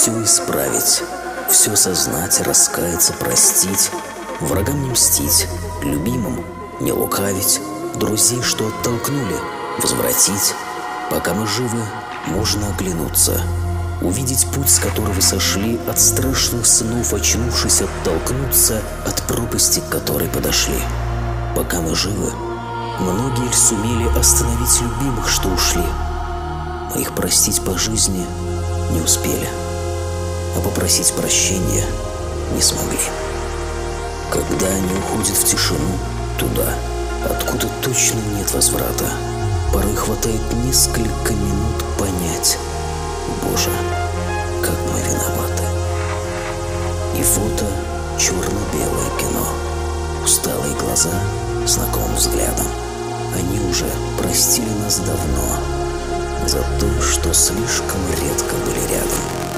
все исправить, все сознать, раскаяться, простить, врагам не мстить, любимым не лукавить, друзей, что оттолкнули, возвратить. Пока мы живы, можно оглянуться, увидеть путь, с которого сошли, от страшных снов, очнувшись, оттолкнуться от пропасти, к которой подошли. Пока мы живы, многие ль сумели остановить любимых, что ушли. Мы их простить по жизни не успели, а попросить прощения не смогли. Когда они уходят в тишину, туда, откуда точно нет возврата, порой хватает несколько минут понять, Боже, как мы виноваты. И фото черно-белое кино, усталые глаза, знакомым взглядом. Они уже простили нас давно за то, что слишком редко были рядом.